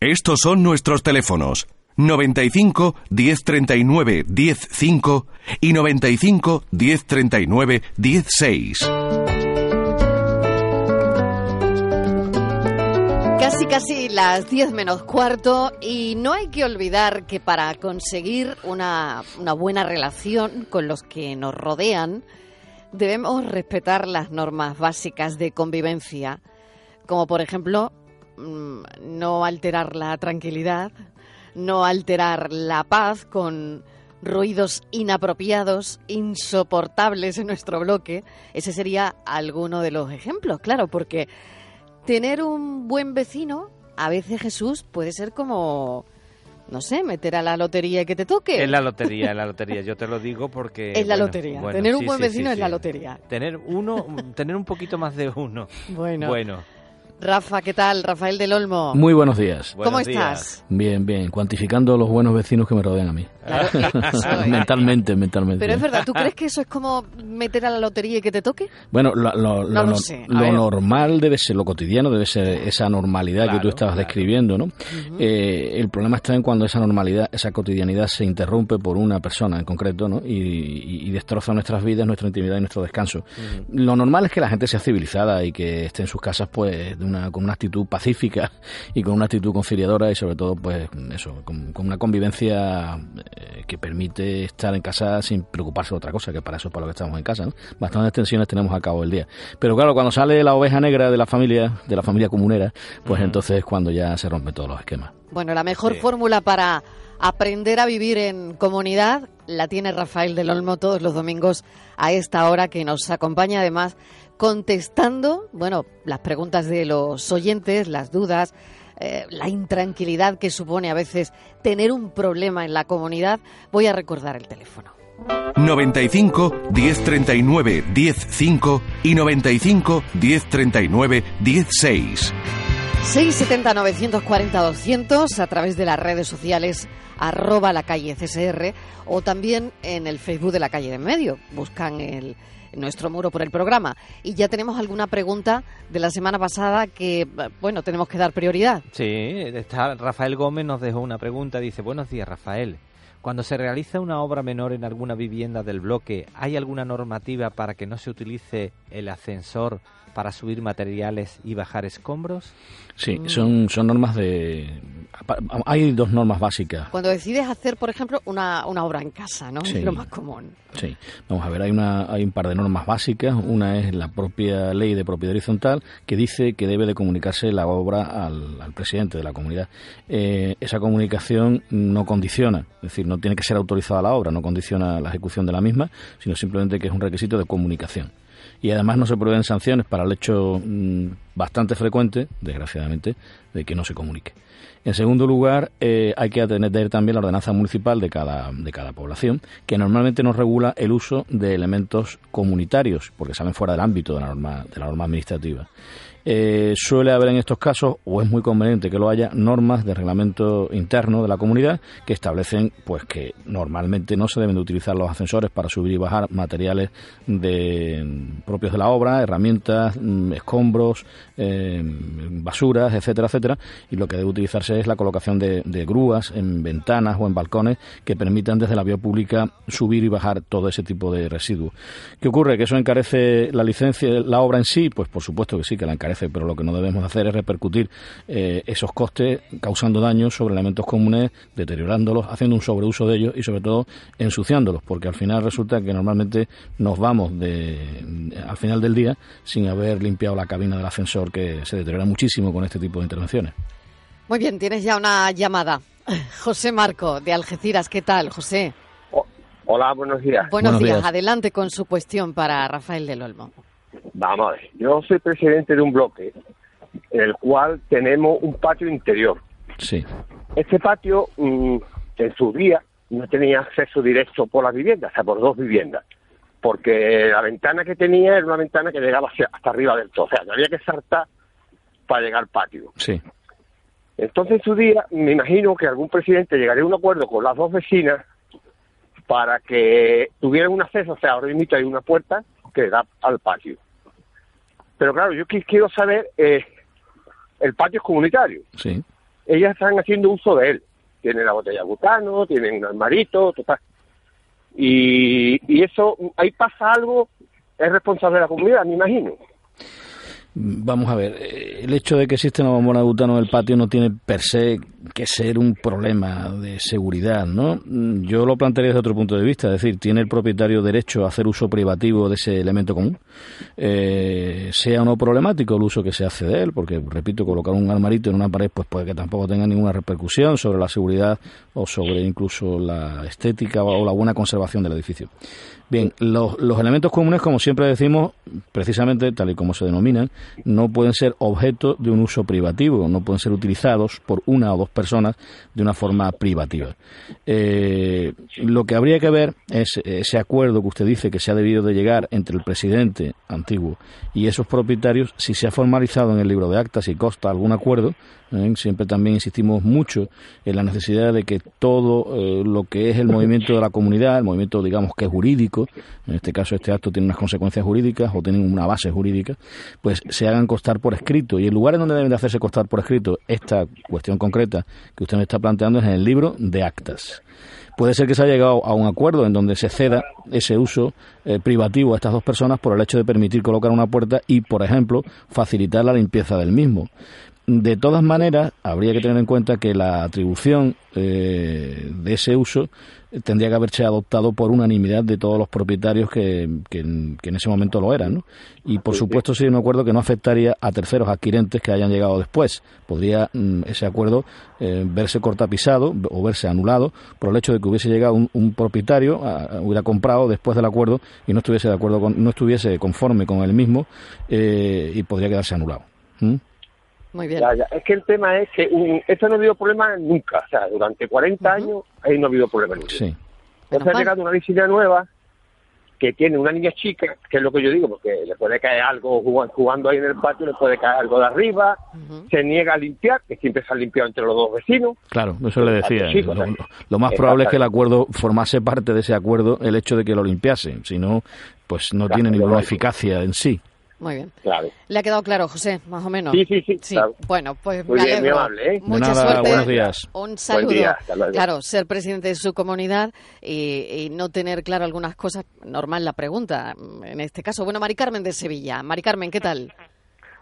Estos son nuestros teléfonos. 95 1039 105 y 95 1039 16. Casi, casi las 10 menos cuarto y no hay que olvidar que para conseguir una, una buena relación con los que nos rodean, debemos respetar las normas básicas de convivencia, como por ejemplo no alterar la tranquilidad, no alterar la paz con ruidos inapropiados, insoportables en nuestro bloque. Ese sería alguno de los ejemplos, claro, porque tener un buen vecino, a veces Jesús puede ser como no sé, meter a la lotería y que te toque. Es la lotería, es la lotería. Yo te lo digo porque... Es la lotería. tener un buen vecino es la lotería. Tener uno, tener un poquito más de uno. Bueno. Bueno. Rafa, ¿qué tal? Rafael del Olmo. Muy buenos días. ¿Cómo estás? Bien, bien. Cuantificando los buenos vecinos que me rodean a mí. mentalmente, mentalmente. Pero es verdad, ¿tú crees que eso es como meter a la lotería y que te toque? Bueno, lo, normal debe ser, lo cotidiano debe ser esa normalidad que tú estabas describiendo, ¿no? Eh, el problema está en cuando esa normalidad, esa cotidianidad se interrumpe por una persona en concreto, ¿no? Y, destroza nuestras vidas, nuestra intimidad y nuestro descanso. Lo normal es que la gente sea civilizada y que esté en sus casas, pues, con una actitud pacífica y con una actitud conciliadora y sobre todo pues eso, con, una convivencia eh, que permite estar en casa sin preocuparse de otra cosa, que para eso es para lo que estamos en casa. ¿no? Bastantes tensiones tenemos a cabo del día. Pero claro, cuando sale la oveja negra de la familia, de la familia comunera, pues entonces es cuando ya se rompen todos los esquemas. Bueno, la mejor fórmula para aprender a vivir en comunidad la tiene Rafael del Olmo todos los domingos a esta hora que nos acompaña además contestando, bueno, las preguntas de los oyentes, las dudas, eh, la intranquilidad que supone a veces tener un problema en la comunidad. Voy a recordar el teléfono. 95 1039 105 y 95 1039 16. 670 940 200 a través de las redes sociales arroba la calle CSR o también en el Facebook de la calle de medio. Buscan el, nuestro muro por el programa. Y ya tenemos alguna pregunta de la semana pasada que, bueno, tenemos que dar prioridad. Sí, está, Rafael Gómez nos dejó una pregunta. Dice, buenos días, Rafael. Cuando se realiza una obra menor en alguna vivienda del bloque, ¿hay alguna normativa para que no se utilice el ascensor para subir materiales y bajar escombros? Sí, son, son normas de... Hay dos normas básicas. Cuando decides hacer, por ejemplo, una, una obra en casa, ¿no? Es lo más común. Sí, vamos a ver, hay, una, hay un par de normas básicas. Una es la propia ley de propiedad horizontal que dice que debe de comunicarse la obra al, al presidente de la comunidad. Eh, esa comunicación no condiciona, es decir, no tiene que ser autorizada la obra, no condiciona la ejecución de la misma, sino simplemente que es un requisito de comunicación y además no se prevén sanciones para el hecho mm, bastante frecuente, desgraciadamente, de que no se comunique. En segundo lugar, eh, hay que atender también la ordenanza municipal de cada, de cada población, que normalmente nos regula el uso de elementos comunitarios, porque salen fuera del ámbito de la norma, de la norma administrativa. Eh, suele haber en estos casos, o es muy conveniente que lo haya, normas de reglamento interno de la comunidad que establecen pues que normalmente no se deben de utilizar los ascensores para subir y bajar materiales de, propios de la obra, herramientas, mm, escombros, eh, basuras, etcétera, etcétera, y lo que debe utilizarse es la colocación de, grúas en ventanas o en balcones que permitan desde la vía pública subir y bajar todo ese tipo de residuos. ¿Qué ocurre? ¿Que eso encarece la licencia, la obra en sí? Pues por supuesto que sí, que la encarece pero lo que no debemos hacer es repercutir eh, esos costes causando daños sobre elementos comunes, deteriorándolos, haciendo un sobreuso de ellos y sobre todo ensuciándolos, porque al final resulta que normalmente nos vamos de, al final del día sin haber limpiado la cabina del ascensor que se deteriora muchísimo con este tipo de intervenciones. Muy bien, tienes ya una llamada. José Marco, de Algeciras, ¿qué tal, José? hola, buenos días. Buenos, días. adelante con su cuestión para Rafael del Olmo. Vamos a ver, yo soy presidente de un bloque en el cual tenemos un patio interior. Sí. Este patio, mm, en su día, no tenía acceso directo por las viviendas, o sea, por dos viviendas, porque la ventana que tenía era una ventana que llegaba hacia- hasta arriba del todo, o sea, que había que saltar para llegar al patio. Sí. Entonces, en su día, me imagino que algún presidente llegaría a un acuerdo con las dos vecinas para que tuvieran un acceso, o sea, ahora mismo hay una puerta que da al patio. Pero claro, yo qui- quiero saber, eh, el patio es comunitario, Sí. ellas están haciendo uso de él. Tienen la botella de butano, tienen un armarito, total. Y, y eso, ahí pasa algo, es responsable de la comunidad, me imagino. Vamos a ver, eh, el hecho de que existe una bombona de butano en el patio no tiene per se que ser un problema de seguridad, ¿no? Yo lo plantearía desde otro punto de vista, es decir, ¿tiene el propietario derecho a hacer uso privativo de ese elemento común? Eh, sea o no problemático el uso que se hace de él, porque, repito, colocar un armarito en una pared pues puede que tampoco tenga ninguna repercusión sobre la seguridad o sobre incluso la estética o la buena conservación del edificio. Bien, los, elementos comunes, como siempre decimos, precisamente tal y como se denominan, no pueden ser objeto de un uso privativo, no pueden ser utilizados por una o dos personas de una forma privativa. Eh, lo que habría que ver es ese acuerdo que usted dice que se ha debido de llegar entre el presidente antiguo y esos propietarios, si se ha formalizado en el libro de actas y consta algún acuerdo, ¿eh? siempre también insistimos mucho en la necesidad de que todo eh, lo que es el movimiento de la comunidad, el movimiento digamos que es jurídico, en este caso este acto tiene unas consecuencias jurídicas o tiene una base jurídica, pues se hagan constar por escrito. Y el lugar en donde deben de hacerse constar por escrito esta cuestión concreta que usted me está planteando es en el libro de actas. Puede ser que se haya llegado a un acuerdo en donde se ceda ese uso eh, privativo a estas dos personas por el hecho de permitir colocar una puerta y, por ejemplo, facilitar la limpieza del mismo. De todas maneras, habría que tener en cuenta que la atribución eh, de ese uso tendría que haberse adoptado por unanimidad de todos los propietarios que, que en- que en ese momento lo eran. ¿no? Y, por supuesto, sería un acuerdo que no afectaría a terceros adquirentes que hayan llegado después. Podría mm, ese acuerdo eh, verse cortapisado o verse anulado por el hecho de que hubiese llegado un, un propietario, a- hubiera comprado después del acuerdo y no estuviese de acuerdo con, no estuviese conforme con el mismo eh, y podría quedarse anulado. ¿Mm? Muy bien. Ya, ya. Es que el tema es que um, esto no ha habido problema nunca. O sea, durante 40 años ahí no ha habido problema nunca. Sí. Entonces ha llegado una vecina nueva que tiene una niña chica, que es lo que yo digo, porque le puede caer algo jugando, ahí en el patio, le puede caer algo de arriba, se niega a limpiar, que siempre se ha limpiado entre los dos vecinos. Claro, eso le decía. Lo, lo más probable es que el acuerdo formase parte de ese acuerdo el hecho de que lo limpiase. Si no, pues no Claro, tiene ninguna eficacia en sí. Muy bien. Claro. ¿Le ha quedado claro, José, más o menos? Sí, sí, sí, claro. Bueno, pues Muy me bien, muy alegro. amable, ¿eh? Mucha nada, suerte. buenos días. Un saludo. día. Claro, ser presidente de su comunidad y, y no tener claro algunas cosas, normal la pregunta en este caso. Bueno, Mari Carmen de Sevilla. Mari Carmen, ¿qué tal?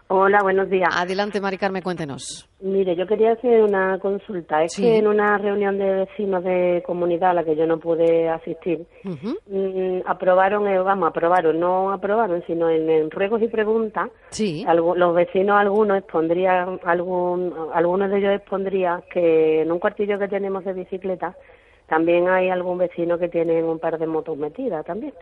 Hola, buenos días. Adelante, Mari Carmen, cuéntenos. Mire, yo quería hacer una consulta. Es Sí. que en una reunión de vecinos de comunidad a la que yo no pude asistir, mm, aprobaron, eh, vamos, aprobaron, no aprobaron, sino en, en ruegos y preguntas, Sí. algu- los vecinos algunos expondrían, algún, algunos de ellos expondrían que en un cuartillo que tenemos de bicicleta también hay algún vecino que tiene un par de motos metidas también.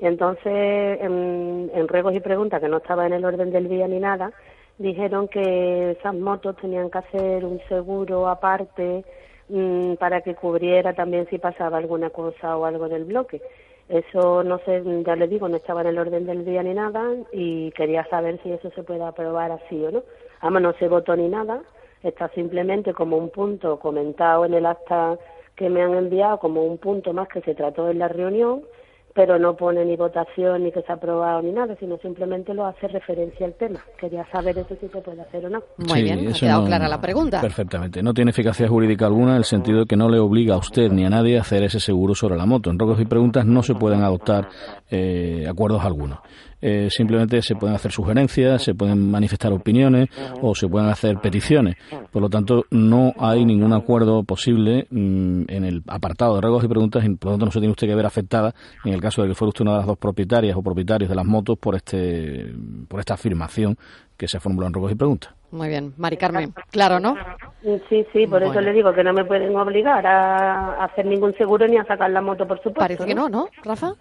Entonces, en, en ruegos y preguntas, que no estaba en el orden del día ni nada, dijeron que esas motos tenían que hacer un seguro aparte mm, para que cubriera también si pasaba alguna cosa o algo del bloque. Eso no sé, ya le digo, no estaba en el orden del día ni nada y quería saber si eso se puede aprobar así o no. Además, no se votó ni nada, está simplemente como un punto comentado en el acta que me han enviado, como un punto más que se trató en la reunión, pero no pone ni votación ni que se ha aprobado ni nada, sino simplemente lo hace referencia al tema. Quería saber eso si se puede hacer o no. Muy Sí, bien, ha quedado no- clara la pregunta. Perfectamente. No tiene eficacia jurídica alguna en el sentido de que no le obliga a usted ni a nadie a hacer ese seguro sobre la moto. En rogos y preguntas no se pueden adoptar eh, acuerdos algunos. Eh, simplemente se pueden hacer sugerencias, se pueden manifestar opiniones o se pueden hacer peticiones. Por lo tanto, no hay ningún acuerdo posible mm, en el apartado de regos y preguntas y por lo tanto no se tiene usted que ver afectada en el caso de que fuera usted una de las dos propietarias o propietarios de las motos por este por esta afirmación que se formuló en regos y preguntas. Muy bien, Mari Carmen. Claro, ¿no? Sí, sí, por eso le digo que no me pueden obligar a hacer ningún seguro ni a sacar la moto, por supuesto. Parece que no, ¿no, Rafa?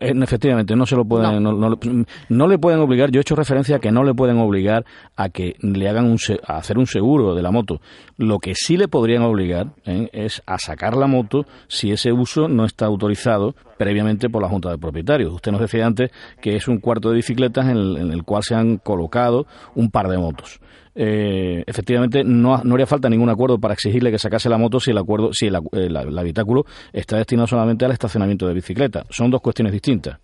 Eh, efectivamente, no se lo pueden, no. le pueden obligar. Yo he hecho referencia a que no le pueden obligar a que le hagan un, a hacer un seguro de la moto. Lo que sí le podrían obligar ¿eh? es a sacar la moto si ese uso no está autorizado previamente por la Junta de Propietarios. Usted nos decía antes que es un cuarto de bicicletas en el cual se han colocado un par de motos eh, efectivamente no, no haría falta ningún acuerdo para exigirle que sacase la moto si el acuerdo si el, habitáculo está destinado solamente al estacionamiento de bicicleta. Son dos cuestiones distintas.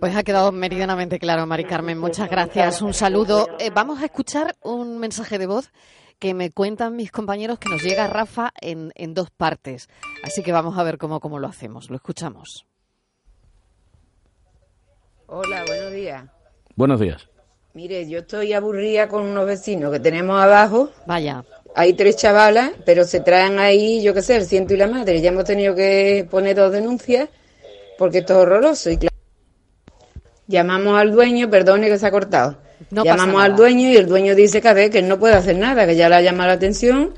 Pues ha quedado meridianamente claro, Mari Carmen. Muchas gracias. Un saludo. Eh, vamos a escuchar un mensaje de voz que me cuentan mis compañeros que nos llega Rafa en, en dos partes. Así que vamos a ver cómo, cómo lo hacemos. Lo escuchamos. Hola, buenos días. Buenos días. Mire, yo estoy aburrida con unos vecinos que tenemos abajo. Vaya. Hay tres chavalas, pero se traen ahí, yo qué sé, el ciento y la madre. Ya hemos tenido que poner dos denuncias porque esto es horroroso. Y claro, llamamos al dueño, perdone que se ha cortado. llamamos al dueño y el dueño dice que a ver, que él no puede hacer nada, que ya le ha llamado la atención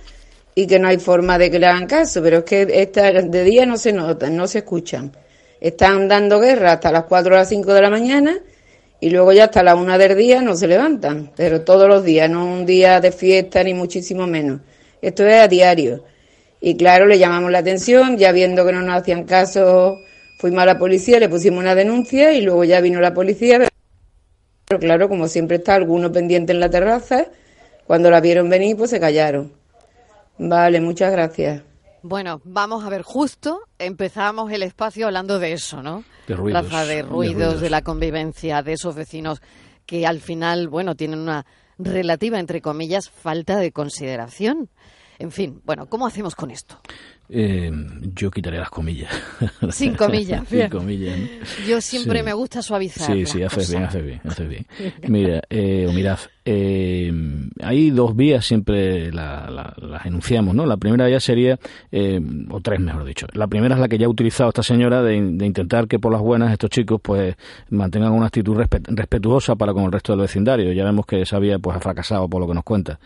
y que no hay forma de que le hagan caso. Pero es que esta, de día no se notan, no se escuchan. Están dando guerra hasta las 4 o las 5 de la mañana y luego ya hasta la una del día no se levantan, pero todos los días, no un día de fiesta ni muchísimo menos. Esto es a diario. Y claro, le llamamos la atención, ya viendo que no nos hacían caso, fuimos a la policía, le pusimos una denuncia y luego ya vino la policía. Pero claro, como siempre está alguno pendiente en la terraza, cuando la vieron venir, pues se callaron. Vale, muchas gracias. Bueno, vamos a ver, justo empezamos el espacio hablando de eso, ¿no? De ruidos. de ruidos, de la convivencia, de esos vecinos que al final, bueno, tienen una relativa, entre comillas, falta de consideración. En fin, bueno, ¿cómo hacemos con esto? Eh, yo quitaré las comillas. Sin comillas. Sin comillas. Yo siempre me gusta suavizar. Sí, sí, haces bien, haces bien, haces bien. Mira, eh, mirad, eh, hay dos vías, siempre las enunciamos, ¿no? La primera ya sería, eh, o tres mejor dicho. La primera es la que ya ha utilizado esta señora de, intentar que por las buenas estos chicos pues mantengan una actitud respetuosa para con el resto del vecindario. Ya vemos que esa vía pues ha fracasado por lo que nos cuenta.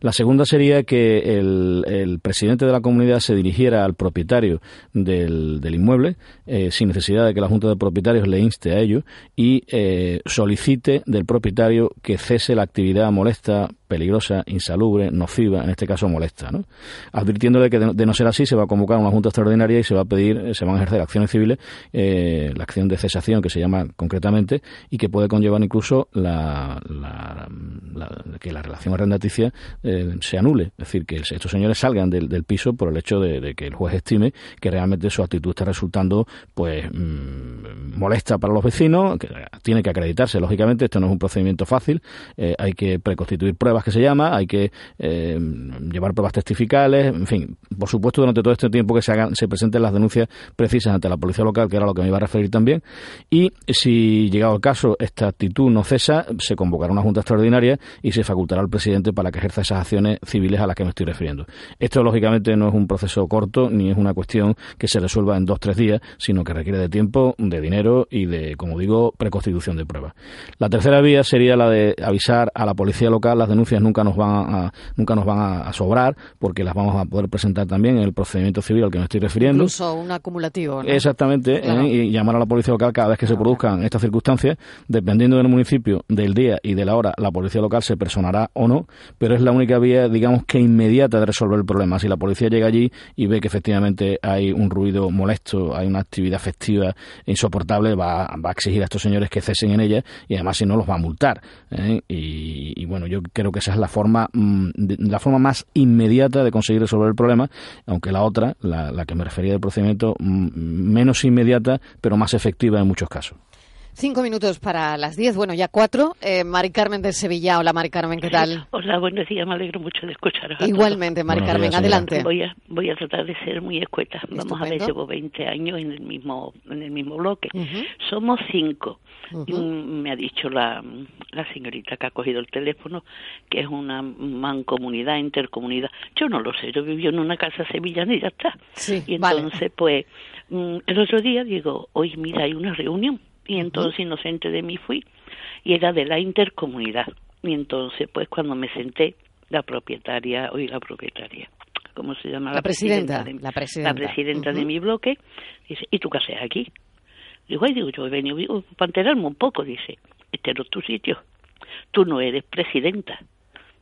La segunda sería que el, el presidente de la comunidad se dirigiera al propietario del, del inmueble, eh, sin necesidad de que la Junta de Propietarios le inste a ello, y eh, solicite del propietario que cese la actividad molesta peligrosa, insalubre, nociva, en este caso molesta, ¿no? advirtiéndole que de, no ser así se va a convocar una junta extraordinaria y se va a pedir, eh, se van a ejercer acciones civiles, eh, la acción de cesación que se llama concretamente y que puede conllevar incluso la, que la relación arrendaticia eh, se anule, es decir, que estos señores salgan del, piso por el hecho de, que el juez estime que realmente su actitud está resultando pues mm, molesta para los vecinos, que tiene que acreditarse, lógicamente, esto no es un procedimiento fácil, hay que preconstituir pruebas que se llama, hay que eh, llevar pruebas testificales, en fin, por supuesto durante todo este tiempo que se hagan, se presenten las denuncias precisas ante la policía local, que era lo que me iba a referir también, y si llegado el caso esta actitud no cesa, se convocará una junta extraordinaria y se facultará al presidente para que ejerza esas acciones civiles a las que me estoy refiriendo. Esto lógicamente no es un proceso corto ni es una cuestión que se resuelva en dos tres días, sino que requiere de tiempo, de dinero y de, como digo, preconstitución de pruebas. La tercera vía sería la de avisar a la policía local las denuncias nunca nos van a, nunca nos van a, sobrar porque las vamos a poder presentar también en el procedimiento civil al que me estoy refiriendo. Incluso un acumulativo. Exactamente, ¿eh? y llamar a la policía local cada vez que se produzcan estas circunstancias, dependiendo del municipio, del día y de la hora, la policía local se personará o no, pero es la única vía, digamos que inmediata de resolver el problema. Si la policía llega allí y ve que efectivamente hay un ruido molesto, hay una actividad festiva insoportable, va, va a exigir a estos señores que cesen en ella y además si no los va a multar. ¿eh? Y, y bueno, yo creo que esa es la forma, mm, la forma más inmediata de conseguir resolver el problema, aunque la otra, la, que me refería del procedimiento, mm, menos inmediata, pero más efectiva en muchos casos. Cinco minutos para las diez, bueno, ya cuatro. Eh, Mari Carmen de Sevilla. Hola, Mari Carmen, ¿qué tal? Hola, buenos días, me alegro mucho de escuchar. Igualmente, Mari Carmen, adelante. Voy a, voy a tratar de ser muy escueta. Vamos a ver, llevo 20 años en el mismo, en el mismo bloque. Somos cinco. Mm, me ha dicho la, la señorita que ha cogido el teléfono que es una mancomunidad, intercomunidad. Yo no lo sé, yo viví en una casa sevillana y ya está. y entonces, pues, mm, el otro día digo, hoy mira, hay una reunión y entonces inocente de mí fui y era de la intercomunidad y entonces pues cuando me senté la propietaria hoy la propietaria cómo se llama la, presidenta, de, la presidenta, de mi bloque dice y tú qué haces aquí Digo, ay, digo, yo he venido para enterarme un poco. Dice, este no es tu sitio. Tú no eres presidenta.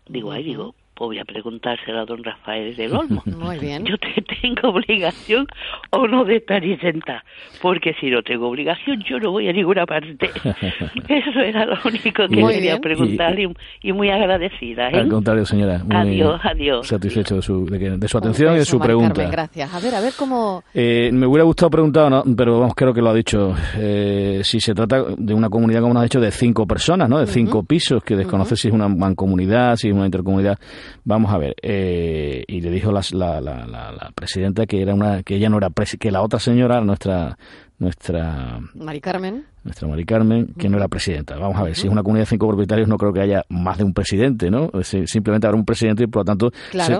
Digo, ay, digo, pues voy a preguntárselo a don Rafael del Olmo. Muy bien. Yo te tengo obligación o no de estar sentada, porque si no tengo obligación yo no voy a ninguna parte. Eso era lo único que quería preguntarle y, muy agradecida. ¿eh? Al contrario, señora. Muy adiós, adiós. Satisfecho de su, de, su atención y de su pregunta. gracias. A ver, a ver cómo... Eh, me hubiera gustado preguntar, pero vamos, creo que lo ha dicho, eh, si se trata de una comunidad, como nos ha dicho, de cinco personas, ¿no? De cinco pisos, que desconoce si es una mancomunidad, si es una intercomunidad. Vamos a ver, eh, y le dijo la, la, la, presidenta que era una que ella no era que la otra señora, nuestra nuestra Mari Carmen nuestra Mari Carmen, que no era presidenta. Vamos a ver, si es una comunidad de cinco propietarios, no creo que haya más de un presidente, ¿no? Simplemente habrá un presidente y, por lo tanto,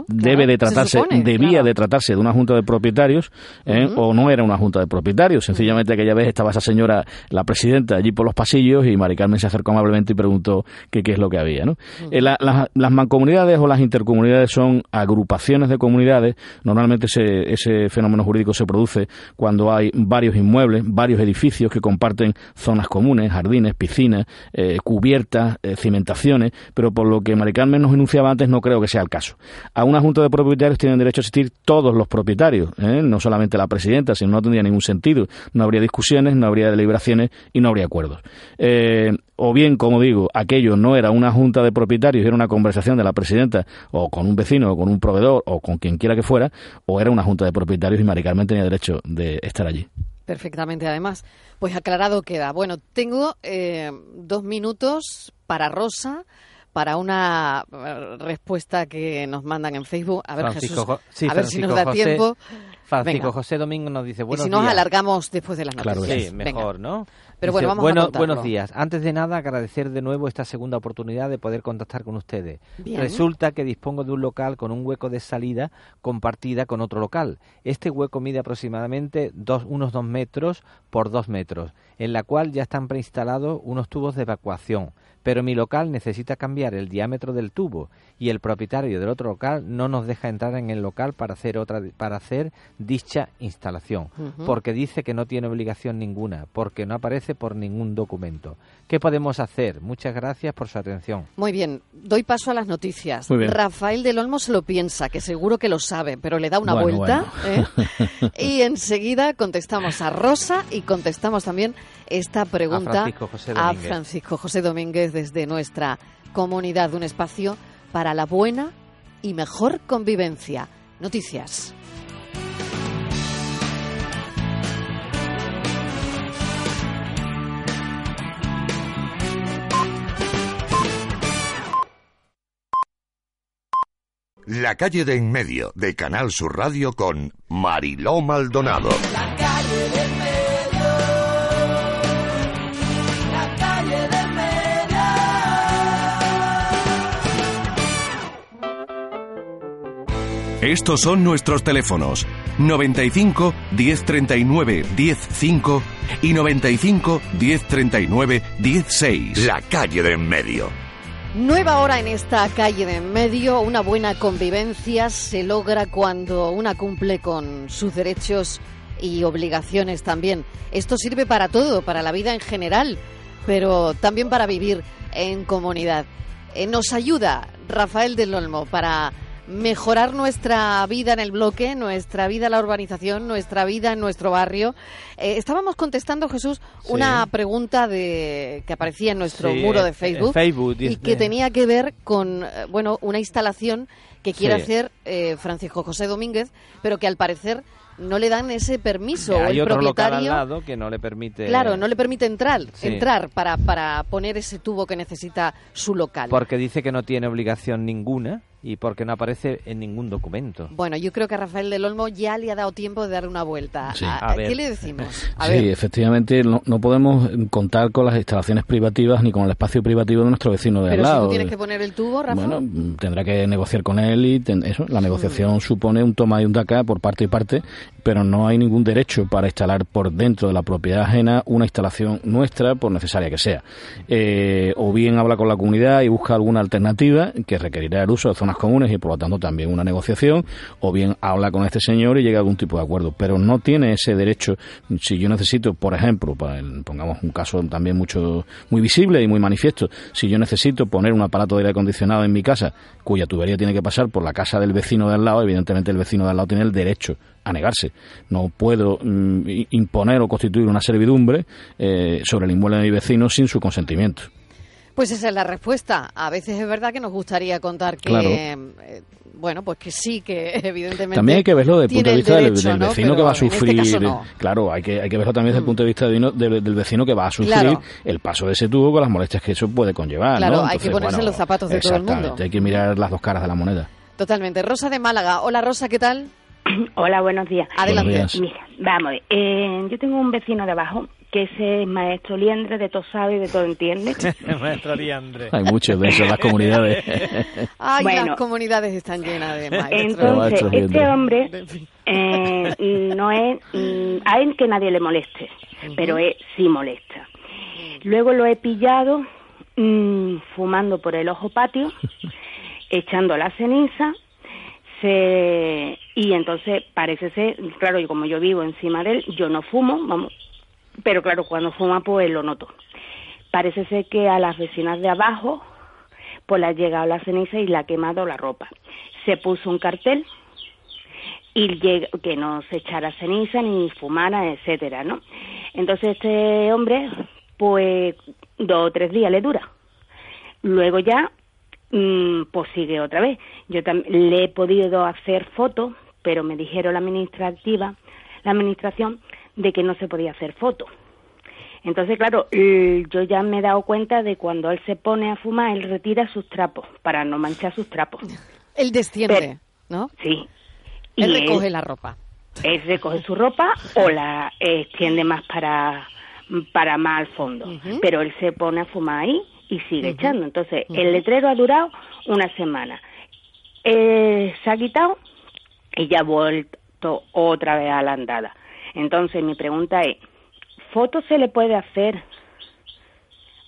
debe de tratarse, debía de tratarse de una junta de propietarios, ¿eh? o no era una junta de propietarios. Sencillamente aquella vez estaba esa señora, la presidenta, allí por los pasillos y Mari Carmen se acercó amablemente y preguntó qué es lo que había, ¿no? Eh, las mancomunidades o las intercomunidades son agrupaciones de comunidades. Normalmente ese, ese fenómeno jurídico se produce cuando hay varios inmuebles, varios edificios que comparten zonas comunes, jardines, piscinas, eh, cubiertas, eh, cimentaciones, pero por lo que Mari Carmen nos enunciaba antes no creo que sea el caso. A una junta de propietarios tienen derecho a asistir todos los propietarios, ¿eh? no solamente la presidenta, sino no tendría ningún sentido. No habría discusiones, no habría deliberaciones y no habría acuerdos. o bien, como digo, aquello no era una junta de propietarios, era una conversación de la presidenta o con un vecino o con un proveedor o con quien quiera que fuera, o era una junta de propietarios y Mari Carmen tenía derecho de estar allí. Perfectamente, además. Pues aclarado queda. Bueno, tengo eh, dos minutos para Rosa para una eh, respuesta que nos mandan en Facebook. A ver, Jesús, a ver si nos da tiempo. Francisco José Domingo nos dice buenos y si nos alargamos después de las noticias. Claro, sí, mejor, ¿no? Pero bueno, vamos a Buenos días. Antes de nada, agradecer de nuevo esta segunda oportunidad de poder contactar con ustedes. Resulta que dispongo de un local con un hueco de salida compartida con otro local. Este hueco mide aproximadamente dos, unos dos metros por dos metros, en la cual ya están preinstalados unos tubos de evacuación pero mi local necesita cambiar el diámetro del tubo y el propietario del otro local no nos deja entrar en el local para hacer otra para hacer dicha instalación, porque dice que no tiene obligación ninguna, porque no aparece por ningún documento. ¿Qué podemos hacer? Muchas gracias por su atención. Muy bien, doy paso a las noticias. Rafael del Olmo se lo piensa, que seguro que lo sabe, pero le da una vuelta. ¿eh? y enseguida contestamos a Rosa y contestamos también esta pregunta a Francisco José Domínguez, desde nuestra comunidad, un espacio para la buena y mejor convivencia. Noticias. La calle de en medio de Canal Sur Radio con Mariló Maldonado. La calle de Estos son nuestros teléfonos 95 1039 105 y 95 1039 16. La calle de en medio. Nueva hora en esta calle de en medio. Una buena convivencia se logra cuando una cumple con sus derechos y obligaciones también. Esto sirve para todo, para la vida en general, pero también para vivir en comunidad. Eh, nos ayuda Rafael del Olmo para mejorar nuestra vida en el bloque, nuestra vida en la urbanización, nuestra vida en nuestro barrio. Eh, estábamos contestando, Jesús, una pregunta de que aparecía en nuestro muro de Facebook, y que tenía que ver con eh, bueno una instalación que quiere hacer eh, Francisco José Domínguez, pero que al parecer no le dan ese permiso. Hay el otro propietario, local al lado que no le permite. Claro, no le permite entrar, entrar para, para poner ese tubo que necesita su local. Porque dice que no tiene obligación ninguna y porque no aparece en ningún documento. Bueno, yo creo que a Rafael del Olmo ya le ha dado tiempo de dar una vuelta. ¿A, ¿Qué le decimos? sí, efectivamente, no, podemos contar con las instalaciones privativas ni con el espacio privativo de nuestro vecino de al lado. Si tú tienes que poner el tubo, Rafael. Bueno, tendrá que negociar con él y eso. La negociación supone un toma y un daca por parte y parte, pero no hay ningún derecho para instalar por dentro de la propiedad ajena una instalación nuestra, por necesaria que sea. Eh, o bien habla con la comunidad y busca alguna alternativa que requerirá el uso de zonas comunes y por lo tanto también una negociación, o bien habla con este señor y llega a algún tipo de acuerdo, pero no tiene ese derecho. Si yo necesito, por ejemplo, pongamos un caso también mucho muy visible y muy manifiesto, si yo necesito poner un aparato de aire acondicionado en mi casa, cuya tubería tiene que pasar por la casa del vecino de al lado, evidentemente el vecino de al lado tiene el derecho a negarse. No puedo mm, imponer o constituir una servidumbre eh, sobre el inmueble de mi vecino sin su consentimiento. Pues esa es la respuesta. A veces es verdad que nos gustaría contar que, eh, bueno, pues que sí, que evidentemente. También hay que verlo desde el punto de vista del, vecino que va a este sufrir. Claro, hay que, hay que verlo también desde el mm. punto de vista del, vecino que va a sufrir el paso de ese tubo con las molestias que eso puede conllevar. Claro, hay que ponerse los zapatos de todo el mundo. Hay que mirar las dos caras de la moneda. Totalmente. Rosa de Málaga. Hola Rosa, ¿qué tal? Hola, buenos días. Adelante. Mira, vamos, eh, yo tengo un vecino de abajo que es maestro liendre, de todo sabe y de todo entiende. maestro liendre. Hay muchos de eso en las comunidades. Ay, las comunidades están llenas de maestros. Entonces, este hombre eh, no es mm, a él que nadie le moleste, pero él sí molesta. Luego lo he pillado mm, fumando por el ojo patio, echando la ceniza se y entonces parece ser, claro, como yo vivo encima de él, yo no fumo, vamos, pero claro, cuando fuma pues lo noto. Parece ser que a las vecinas de abajo pues le ha llegado la ceniza y le ha quemado la ropa. Se puso un cartel y que no se echara ceniza ni fumara, etcétera, ¿no? Entonces este hombre pues dos o tres días le dura. Luego ya mm, pues sigue otra vez. Yo le he podido hacer fotos, pero me dijeron la administrativa, la administración de que no se podía hacer foto. Entonces, claro, yo ya me he dado cuenta de cuando él se pone a fumar, él retira sus trapos para no manchar sus trapos. Él desciende, ¿no? Sí. Él recoge la ropa. Él recoge su ropa o la extiende más para, para más al fondo. Pero él se pone a fumar ahí y sigue echando. Entonces, el letrero ha durado una semana. Eh, se ha quitado y ya ha vuelto otra vez a la andada. Entonces, mi pregunta es, ¿foto se le puede hacer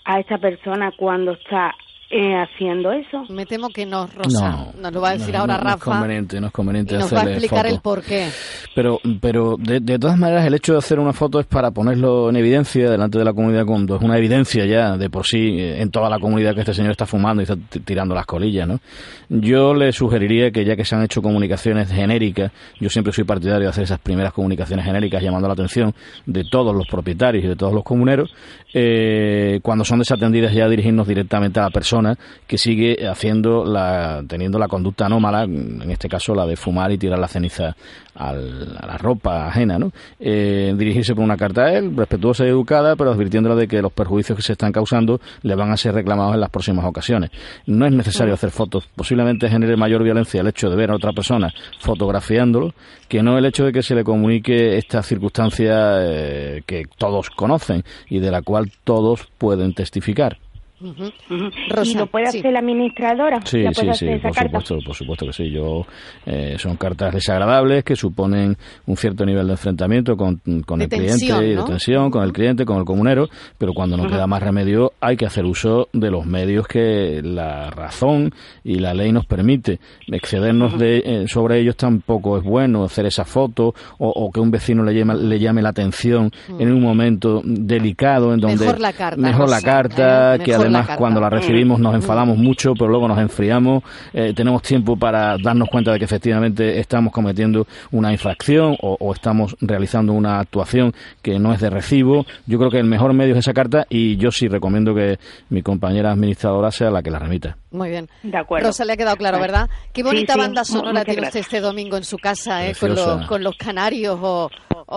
a esta persona cuando está eh, haciendo eso. Me temo que no, Rosa. nos lo va a decir ahora Rafa. No es conveniente, no es conveniente y nos va a explicar el por qué. Pero, pero de, de, todas maneras, el hecho de hacer una foto es para ponerlo en evidencia delante de la comunidad cuando es una evidencia ya de por sí eh, en toda la comunidad que este señor está fumando y está tirando las colillas, ¿no? Yo le sugeriría que ya que se han hecho comunicaciones genéricas, yo siempre soy partidario de hacer esas primeras comunicaciones genéricas llamando la atención de todos los propietarios y de todos los comuneros, eh, cuando son desatendidas ya dirigirnos directamente a la persona que sigue haciendo la, teniendo la conducta anómala, en este caso la de fumar y tirar la ceniza a la ropa ajena, ¿no? Eh, dirigirse por una carta a él, respetuosa y educada, pero advirtiéndole de que los perjuicios que se están causando le van a ser reclamados en las próximas ocasiones. No es necesario hacer fotos, posiblemente genere mayor violencia el hecho de ver a otra persona fotografiándolo, que no el hecho de que se le comunique esta circunstancia eh, que todos conocen y de la cual todos pueden testificar. ¿Y lo puede hacer la administradora? Sí, sí, sí, por supuesto, por supuesto que sí. Yo, eh, son cartas desagradables que suponen un cierto nivel de enfrentamiento con, con el cliente y de tensión, con el cliente, con el comunero, pero cuando no queda más remedio hay que hacer uso de los medios que la razón y la ley nos permite. Excedernos de, eh, sobre ellos tampoco es bueno, hacer esa foto o, que un vecino le llame, le llame la atención en un momento delicado en donde mejor la carta, mejor la carta que además cuando la recibimos nos enfadamos mucho, pero luego nos enfriamos, eh, tenemos tiempo para darnos cuenta de que efectivamente estamos cometiendo una infracción o, estamos realizando una actuación que no es de recibo. Yo creo que el mejor medio es esa carta y yo sí recomiendo que mi compañera administradora sea la que la remita. Muy bien. De acuerdo. Rosa le ha quedado claro, ¿verdad? Qué bonita banda sonora tiene usted este domingo en su casa, ¿eh? con, los, con los canarios o,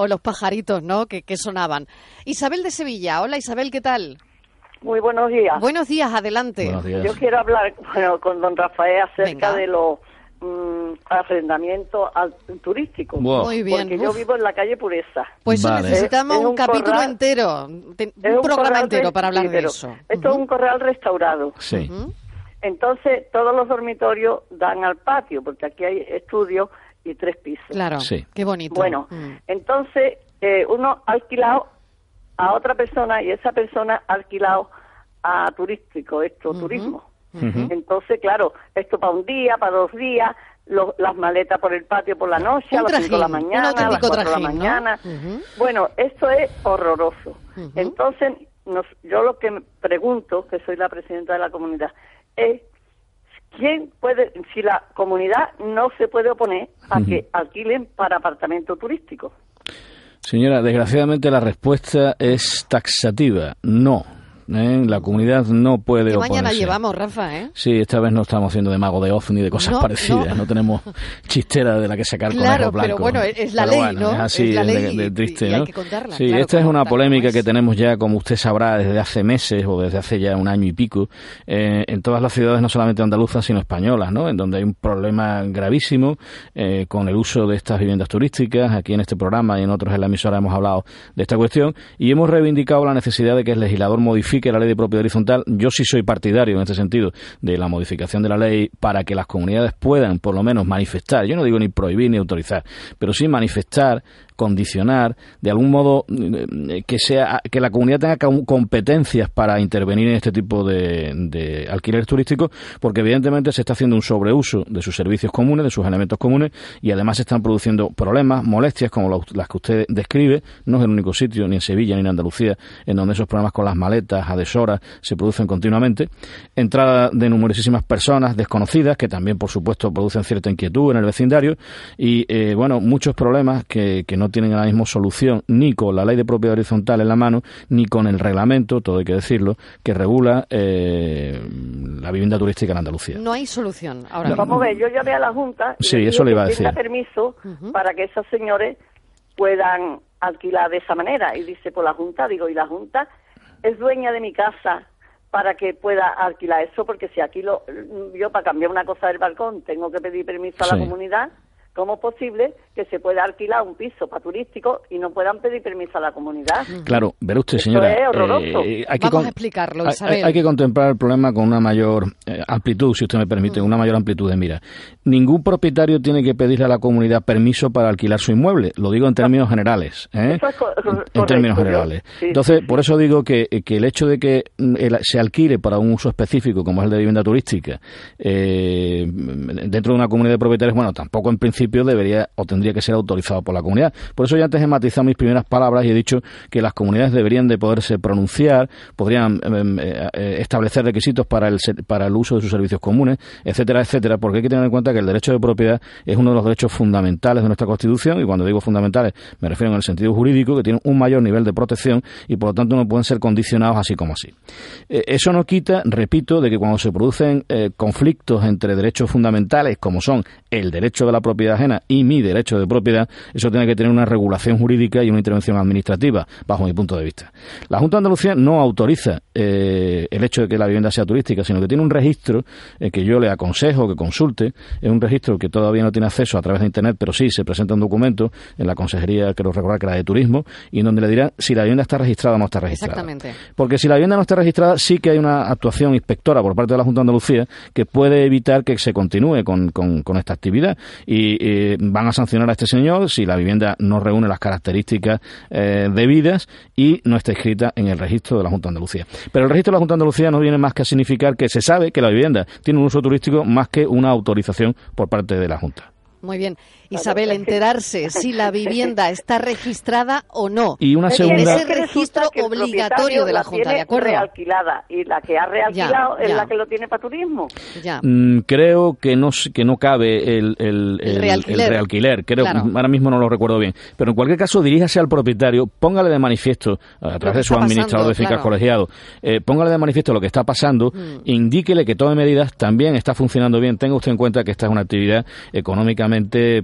los pajaritos, ¿no? Que, que sonaban. Isabel de Sevilla. Hola Isabel, ¿qué tal? Muy buenos días. Buenos días, adelante. Yo quiero hablar bueno, con don Rafael acerca de los mm, arrendamientos turísticos. Muy bien. Porque yo vivo en la calle Pureza. Pues necesitamos un, capítulo entero, un, programa entero para hablar de eso. Esto es un corral restaurado. Sí. Entonces, todos los dormitorios dan al patio, porque aquí hay estudios y tres pisos. Claro, sí. qué bonito. Bueno, mm. entonces, eh, uno ha alquilado a otra persona y esa persona ha alquilado a turístico, esto, turismo. Entonces, claro, esto para un día, para dos días, las maletas por el patio por la noche, a las 5 de la mañana, a las 4 de la mañana. Bueno, esto es horroroso. Entonces, yo lo que me pregunto, que soy la presidenta de la comunidad, es quién puede, si la comunidad no se puede oponer a que alquilen para apartamento turístico. Señora, desgraciadamente la respuesta es taxativa, no. ¿Eh? La comunidad no puede ¿Qué mañana llevamos, Rafa, ¿eh? Sí, esta vez no estamos haciendo de mago de off ni de cosas parecidas. No. tenemos chistera de la que sacar claro, blanco. pero bueno, es la ley, ¿no? Es así, es la ley de, triste, ¿no? sí, esta es una polémica que tenemos ya, como usted sabrá, desde hace meses o desde hace ya un año y pico, eh, en todas las ciudades, no solamente andaluzas, sino españolas, ¿no? En donde hay un problema gravísimo eh, con el uso de estas viviendas turísticas. Aquí en este programa y en otros en la emisora hemos hablado de esta cuestión y hemos reivindicado la necesidad de que el legislador modifique que la ley de propiedad horizontal. Yo sí soy partidario en este sentido de la modificación de la ley para que las comunidades puedan por lo menos manifestar, yo no digo ni prohibir ni autorizar, pero sí manifestar condicionar, de algún modo eh, que sea que la comunidad tenga competencias para intervenir en este tipo de, de alquileres turísticos, porque evidentemente se está haciendo un sobreuso de sus servicios comunes, de sus elementos comunes, y además se están produciendo problemas, molestias como las que usted describe, no es el único sitio, ni en Sevilla ni en Andalucía, en donde esos problemas con las maletas, a se producen continuamente, entrada de numerosísimas personas desconocidas, que también por supuesto producen cierta inquietud en el vecindario, y eh, bueno, muchos problemas que, que no no tienen ahora mismo solución ni con la ley de propiedad horizontal en la mano, ni con el reglamento, todo hay que decirlo, que regula eh, la vivienda turística en Andalucía. No hay solución. Ahora Vamos a ver, yo llamé a la Junta y sí, eso le iba a decir. permiso para que esos señores puedan alquilar de esa manera. Y dice, por la Junta, digo, ¿y la Junta es dueña de mi casa para que pueda alquilar eso? Porque si aquí lo, yo para cambiar una cosa del balcón tengo que pedir permiso a la comunidad, ¿Cómo es posible que se pueda alquilar un piso para turístico y no puedan pedir permiso a la comunidad? Claro, verá usted, señora. Eh, hay que Vamos a explicarlo, Isabel. Hay, que contemplar el problema con una mayor eh, amplitud, si usted me permite, una mayor amplitud de mira. Ningún propietario tiene que pedirle a la comunidad permiso para alquilar su inmueble. Lo digo en términos generales. ¿eh? en términos generales. Entonces, por eso digo que, el hecho de que mm, se alquile para un uso específico, como es el de vivienda turística, dentro de una comunidad de propietarios, bueno, tampoco en principio debería o tendría que ser autorizado por la comunidad. Por eso ya antes he matizado mis primeras palabras y he dicho que las comunidades deberían de poderse pronunciar, podrían em, em, eh, eh, establecer requisitos para el, para el uso de sus servicios comunes, etcétera, etcétera, porque hay que tener en cuenta que el derecho de propiedad es uno de los derechos fundamentales de nuestra Constitución y cuando digo fundamentales me refiero en el sentido jurídico que tiene un mayor nivel de protección y por lo tanto no pueden ser condicionados así como así. Eh, eso no quita, repito, de que cuando se producen conflictos entre derechos fundamentales como son el derecho de la propiedad ajena y mi derecho de propiedad, eso tiene que tener una regulación jurídica y una intervención administrativa, bajo mi punto de vista. La Junta de Andalucía no autoriza eh, el hecho de que la vivienda sea turística, sino que tiene un registro eh, que yo le aconsejo que consulte. Es un registro que todavía no tiene acceso a través de Internet, pero sí se presenta un documento en la Consejería, creo recordar que era de Turismo, y en donde le dirá si la vivienda está registrada o no está registrada. Exactamente. Porque si la vivienda no está registrada, sí que hay una actuación inspectora por parte de la Junta de Andalucía que puede evitar que se continúe con, con esta actividad. Y eh, van a sancionar a este señor si la vivienda no reúne las características eh, debidas y no está inscrita en el registro de la Junta de Andalucía. Pero el registro de la Junta de Andalucía no viene más que a significar que se sabe que la vivienda tiene un uso turístico más que una autorización por parte de la Junta. Muy bien. Isabel, enterarse si la vivienda está registrada o no. Y una segunda... Ese registro obligatorio de la, Junta, ¿de acuerdo? realquilada y la que ha realquilado es la que lo tiene para turismo. Ya. Mm, creo que no que no cabe el, el, el, realquiler. Creo, ahora mismo no lo recuerdo bien. Pero en cualquier caso, diríjase al propietario, póngale de manifiesto, a través de su administrador de fincas colegiado, eh, póngale de manifiesto lo que está pasando, mm. indíquele que tome medidas, también está funcionando bien. Tenga usted en cuenta que esta es una actividad económicamente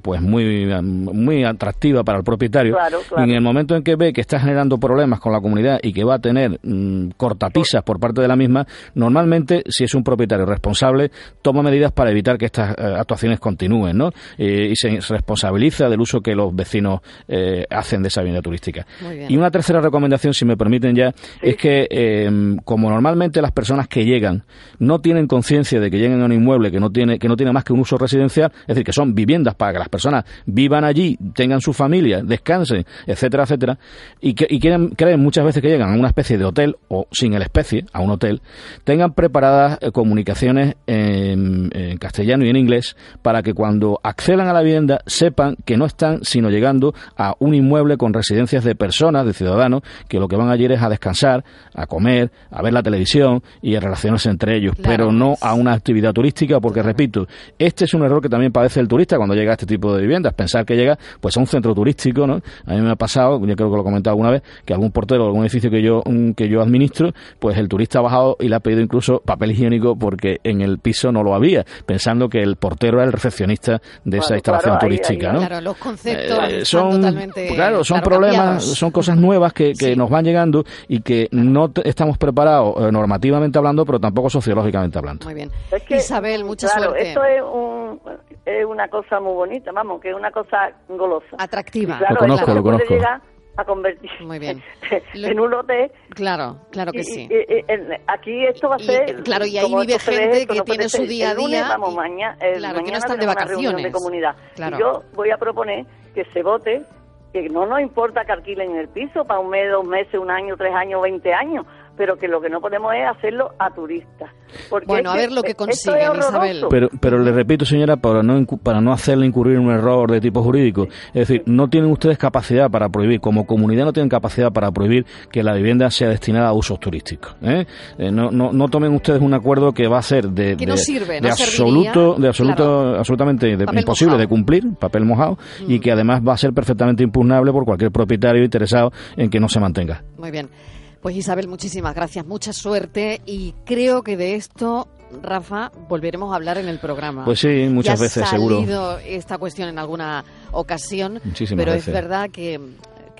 pues muy, muy atractiva para el propietario. Y en el momento en que ve que está generando problemas con la comunidad y que va a tener mm, cortapisas por parte de la misma, normalmente, si es un propietario responsable, toma medidas para evitar que estas eh, actuaciones continúen, ¿no? y se responsabiliza del uso que los vecinos eh, hacen de esa vivienda turística. Y una tercera recomendación, si me permiten ya, es que em, como normalmente las personas que llegan no tienen conciencia de que lleguen a un inmueble que no tiene que no tiene más que un uso residencial, es decir, que son viviendas viviendas para que las personas vivan allí, tengan su familia, descansen, etcétera, etcétera, y, que, y quieren, creen muchas veces que llegan a una especie de hotel o sin el especie, a un hotel, tengan preparadas eh, comunicaciones en, castellano y en inglés para que cuando accedan a la vivienda sepan que no están sino llegando a un inmueble con residencias de personas, de ciudadanos, que lo que van allí es a descansar, a comer, a ver la televisión y a relacionarse entre ellos, pero no a una actividad turística, porque repito, este es un error que también padece el turista cuando llega a este tipo de viviendas, pensar que llega pues a un centro turístico, ¿no? A mí me ha pasado, yo creo que lo he comentado alguna vez, que algún portero algún edificio que yo mm, que yo administro, pues el turista ha bajado y le ha pedido incluso papel higiénico porque en el piso no lo había, pensando que el portero era el recepcionista de esa instalación turística, ¿no? Claro, los conceptos eh, son totalmente claro, son problemas, son cosas nuevas que, que nos van llegando y que no estamos preparados eh, normativamente hablando, pero tampoco sociológicamente hablando. Muy bien. Isabel, mucha claro, suerte. Esto es, un, es una cosa muy bonita, vamos, que es una cosa golosa. Atractiva. lo conozco, lo conozco a convertir Muy bien. en un hotel. Claro, claro que sí. aquí esto va a ser. claro, y ahí vive gente que tiene su día a día. vamos, mañana, claro, que no están de vacaciones. de comunidad. Claro. Y yo voy a proponer que se vote que no nos importa que alquilen el piso para un mes, dos meses, un año, tres años, veinte años, pero que lo que no podemos es hacerlo a turistas. bueno, a ver lo que consiguen, Isabel. Pero, pero le repito, señora, para no, para no hacerle incurrir un error de tipo jurídico, es decir, no tienen ustedes capacidad para prohibir, como comunidad no tienen capacidad para prohibir que la vivienda sea destinada a usos turísticos. ¿eh? Eh, no, no, no, tomen ustedes un acuerdo que va a ser de, de, absoluto, de absoluto, absolutamente imposible de cumplir, papel mojado, y mm. que además va a ser perfectamente impugnable por cualquier propietario interesado en que no se mantenga. Muy bien. Pues Isabel, muchísimas gracias, mucha suerte y creo que de esto Rafa, volveremos a hablar en el programa. Pues sí, muchas veces, seguro. Ha esta cuestión en alguna ocasión, pero es verdad que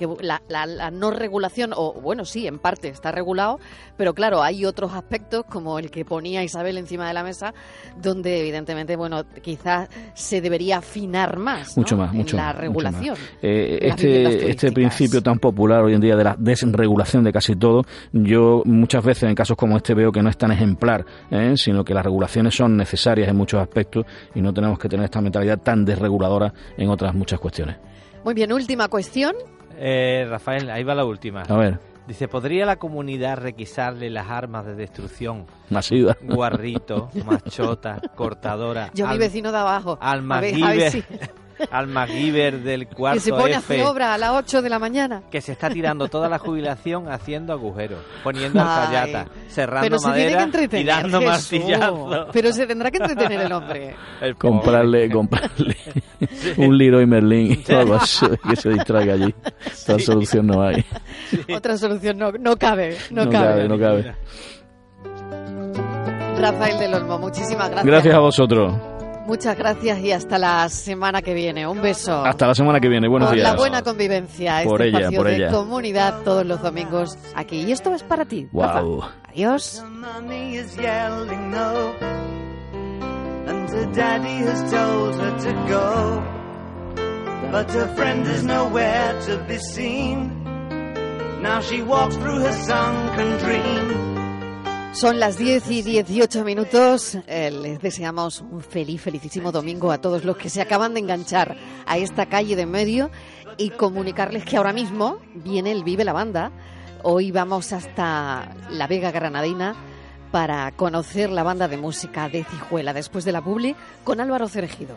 que la, no regulación, o bueno, sí, en parte está regulado, pero claro, hay otros aspectos como el que ponía Isabel encima de la mesa, donde evidentemente, bueno, quizás se debería afinar más. Mucho más, mucho la regulación. Eh, este, este principio tan popular hoy en día de la desregulación de casi todo, yo muchas veces en casos como este veo que no es tan ejemplar, ¿eh? sino que las regulaciones son necesarias en muchos aspectos y no tenemos que tener esta mentalidad tan desreguladora en otras muchas cuestiones. Muy bien, última cuestión. Eh, Rafael, ahí va la última. A ver. Dice, ¿podría la comunidad requisarle las armas de destrucción? Masiva. Guarrito, machota, cortadora. Yo mi vecino de abajo. Al al MacGyver del cuarto Que se pone a hacer obra a las 8 de la mañana. Que se está tirando toda la jubilación haciendo agujeros, poniendo alfayata, cerrando madera y dando martillazos. Pero se tendrá que entretener el hombre. comprarle, comprarle un Leroy Merlin o algo así, que se distraiga allí. Otra solución no hay. Otra solución no, no cabe. No, no cabe. No cabe. Rafael del Olmo, muchísimas gracias. Gracias a vosotros. Muchas gracias y hasta la semana que viene. Un beso. Hasta la semana que viene. Buenos por días. la buena convivencia. Por este ella, espacio por de ella. comunidad todos los domingos aquí. Y esto es para ti. Wow. Rafa. Adiós. And her daddy has told her to go. But her friend is nowhere to be seen. Now she walks through her sunken dream. Son las 10 y 18 minutos. Eh, les deseamos un feliz, felicísimo domingo a todos los que se acaban de enganchar a esta calle de medio y comunicarles que ahora mismo viene el Vive la Banda. Hoy vamos hasta la Vega Granadina para conocer la banda de música de Cijuela después de la publi con Álvaro Cerejido.